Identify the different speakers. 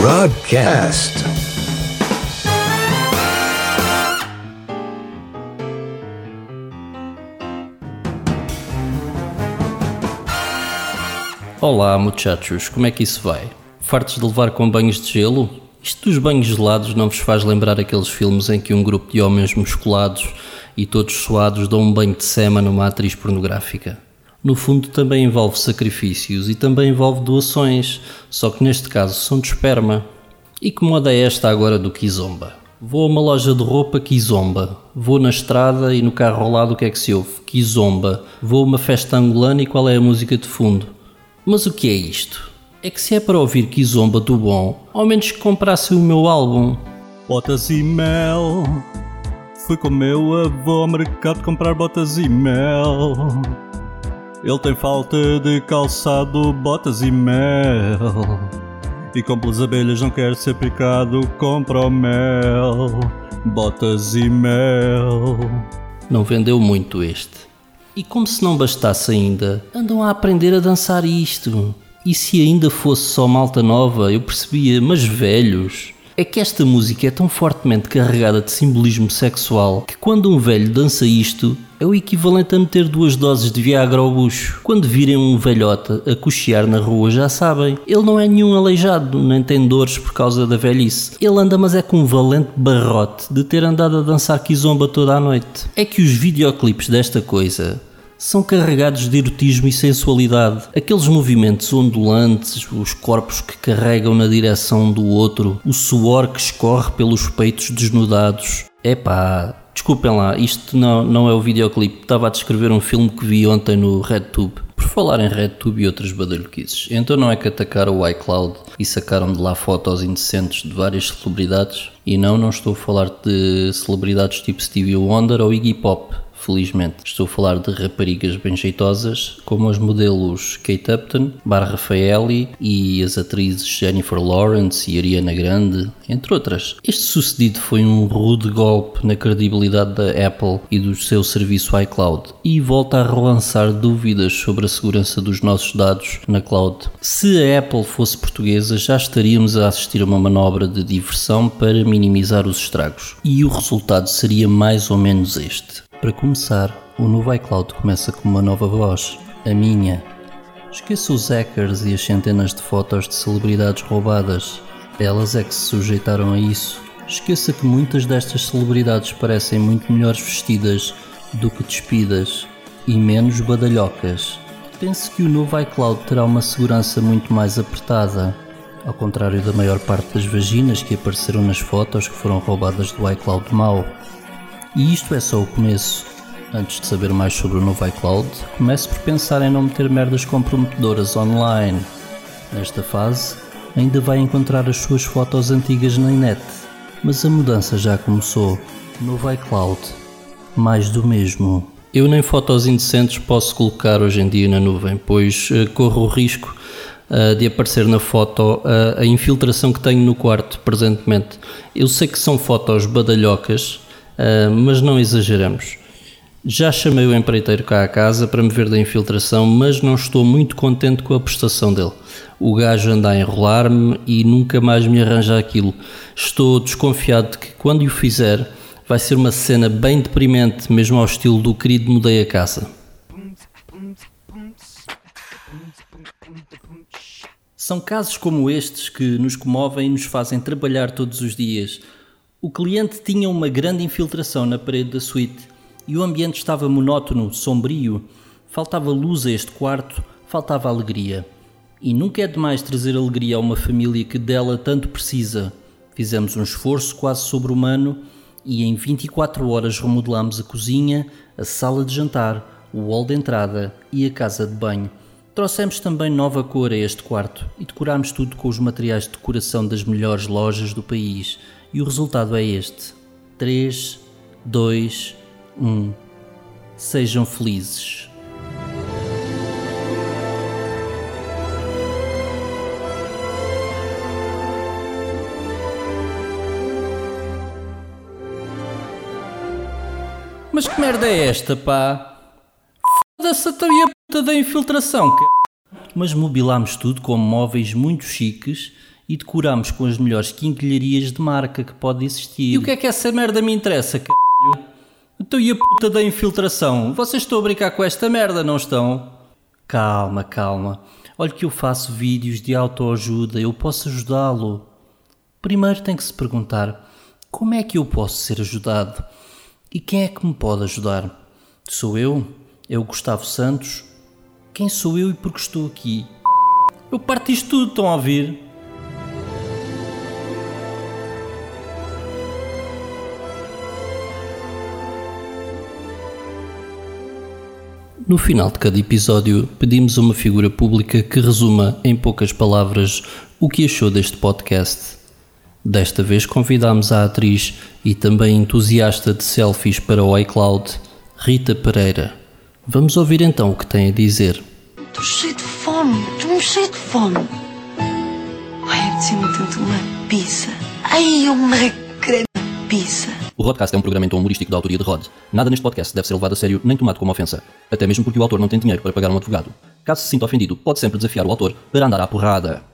Speaker 1: Broadcast.
Speaker 2: Olá, muchachos, como é que isso vai? Fartos de levar com banhos de gelo? Isto dos banhos gelados não vos faz lembrar aqueles filmes em que um grupo de homens musculados e todos suados dão um banho de sema numa atriz pornográfica? No fundo, também envolve sacrifícios e também envolve doações, só que neste caso são de esperma. E que moda é esta agora do Kizomba? Vou a uma loja de roupa Kizomba. Vou na estrada e no carro ao lado o que é que se ouve? Kizomba. Vou a uma festa angolana e qual é a música de fundo? Mas o que é isto? É que se é para ouvir Kizomba do bom, ao menos que comprasse o meu álbum.
Speaker 3: Botas e mel. Fui com o meu avô ao mercado comprar botas e mel. Ele tem falta de calçado, botas e mel. E como pelas abelhas não quer ser picado, compra o mel. Botas e mel.
Speaker 2: Não vendeu muito este. E como se não bastasse ainda, andam a aprender a dançar isto. E se ainda fosse só malta nova, eu percebia, mas velhos. É que esta música é tão fortemente carregada de simbolismo sexual que quando um velho dança isto, é o equivalente a meter duas doses de Viagra ao bucho. Quando virem um velhota a cochear na rua, já sabem, ele não é nenhum aleijado, nem tem dores por causa da velhice. Ele anda, mas é com um valente barrote de ter andado a dançar kizomba toda a noite. É que os videoclipes desta coisa são carregados de erotismo e sensualidade. Aqueles movimentos ondulantes, os corpos que carregam na direção do outro, o suor que escorre pelos peitos desnudados. Epá, desculpem lá, isto não, não é o videoclipe. Estava a descrever um filme que vi ontem no RedTube. Por falar em RedTube e outras badalhoquices, então não é que atacaram o iCloud e sacaram de lá fotos indecentes de várias celebridades? E não, não estou a falar de celebridades tipo Stevie Wonder ou Iggy Pop felizmente. Estou a falar de raparigas bem jeitosas, como as modelos Kate Upton, Bar Raffaelli e as atrizes Jennifer Lawrence e Ariana Grande, entre outras. Este sucedido foi um rude golpe na credibilidade da Apple e do seu serviço iCloud e volta a relançar dúvidas sobre a segurança dos nossos dados na cloud. Se a Apple fosse portuguesa, já estaríamos a assistir a uma manobra de diversão para minimizar os estragos. E o resultado seria mais ou menos este. Para começar, o novo iCloud começa com uma nova voz, a minha. Esqueça os hackers e as centenas de fotos de celebridades roubadas. Elas é que se sujeitaram a isso. Esqueça que muitas destas celebridades parecem muito melhores vestidas do que despidas e menos badalhocas. Pense que o novo iCloud terá uma segurança muito mais apertada, ao contrário da maior parte das vaginas que apareceram nas fotos que foram roubadas do iCloud mau. E isto é só o começo. Antes de saber mais sobre o novo iCloud, comece por pensar em não meter merdas comprometedoras online. Nesta fase, ainda vai encontrar as suas fotos antigas na net, mas a mudança já começou. Novo iCloud, mais do mesmo. Eu nem fotos indecentes posso colocar hoje em dia na nuvem, pois uh, corro o risco uh, de aparecer na foto uh, a infiltração que tenho no quarto presentemente. Eu sei que são fotos badalhocas, Uh, mas não exageramos. Já chamei o empreiteiro cá à casa para me ver da infiltração, mas não estou muito contente com a prestação dele. O gajo anda a enrolar-me e nunca mais me arranja aquilo. Estou desconfiado de que quando o fizer vai ser uma cena bem deprimente, mesmo ao estilo do querido Mudei a Casa. São casos como estes que nos comovem e nos fazem trabalhar todos os dias o cliente tinha uma grande infiltração na parede da suíte e o ambiente estava monótono, sombrio. Faltava luz a este quarto, faltava alegria. E nunca é demais trazer alegria a uma família que dela tanto precisa. Fizemos um esforço quase sobre-humano e em 24 horas remodelamos a cozinha, a sala de jantar, o hall de entrada e a casa de banho. Trouxemos também nova cor a este quarto e decorámos tudo com os materiais de decoração das melhores lojas do país e o resultado é este: 3, 2, 1. Sejam felizes. Mas que merda é esta, pá? Foda-se até a puta da infiltração, c... Mas mobilámos tudo com móveis muito chiques e decorámos com as melhores quinquilharias de marca que pode existir. E o que é que essa merda me interessa, caralho? Então e a puta da infiltração? Vocês estão a brincar com esta merda, não estão? Calma, calma. Olha que eu faço vídeos de autoajuda, eu posso ajudá-lo. Primeiro tem que se perguntar: como é que eu posso ser ajudado? E quem é que me pode ajudar? Sou eu? É o Gustavo Santos? Quem sou eu e por que estou aqui? Eu parto isto tudo, estão a ouvir? No final de cada episódio, pedimos a uma figura pública que resuma em poucas palavras o que achou deste podcast. Desta vez convidámos a atriz e também entusiasta de selfies para o iCloud, Rita Pereira. Vamos ouvir então o que tem a dizer.
Speaker 1: Estou cheio de fome, estou cheio de fome. Ai, apetece-me tanto uma pizza. Ai, uma creme pizza.
Speaker 2: O Rodcast é um programa então humorístico da autoria de Rod. Nada neste podcast deve ser levado a sério nem tomado como ofensa. Até mesmo porque o autor não tem dinheiro para pagar um advogado. Caso se sinta ofendido, pode sempre desafiar o autor para andar à porrada.